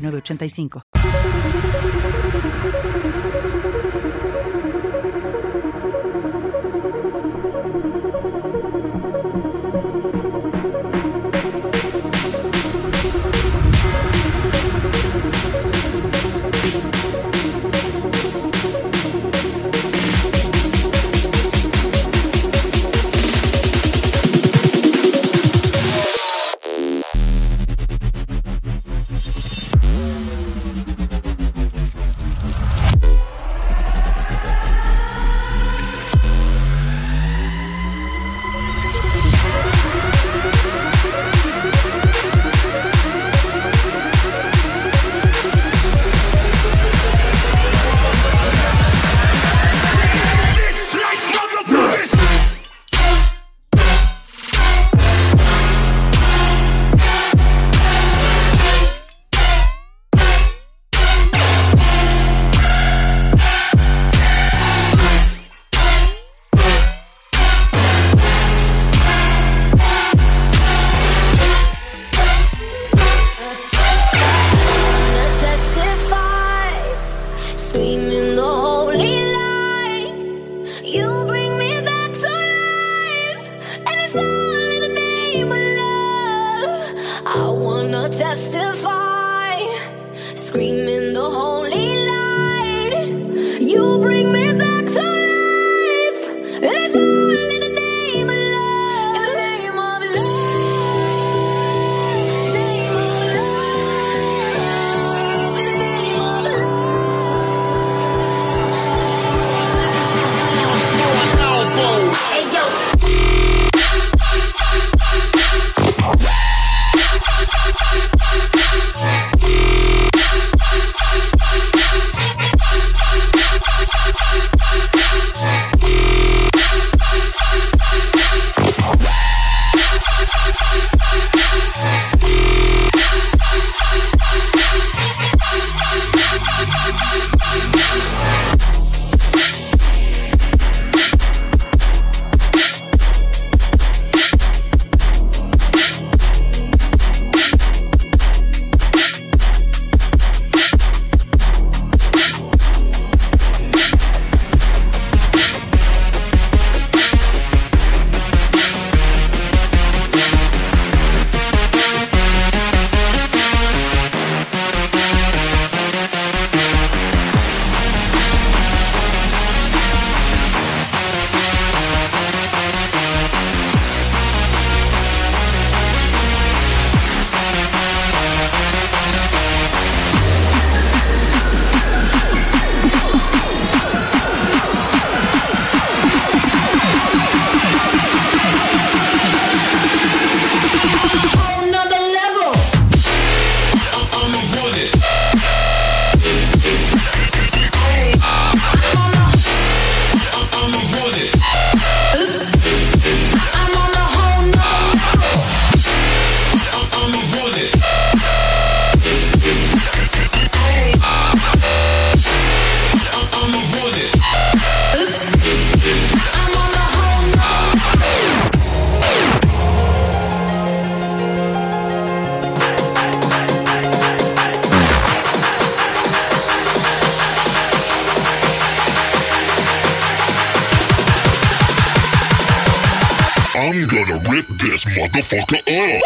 985. I wanna testify, screaming the whole motherfucker up.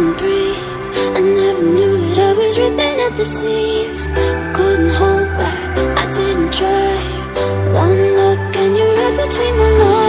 couldn't breathe. I never knew that I was ripping at the seams. I couldn't hold back, I didn't try. One look and you're right between my lungs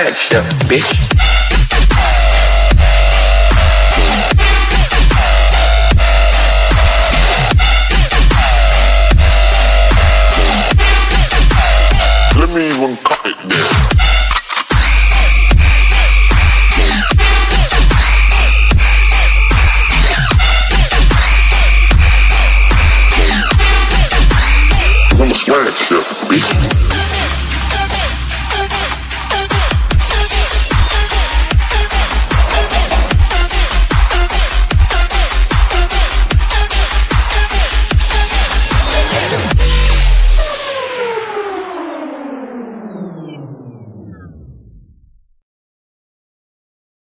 flag shift, bitch.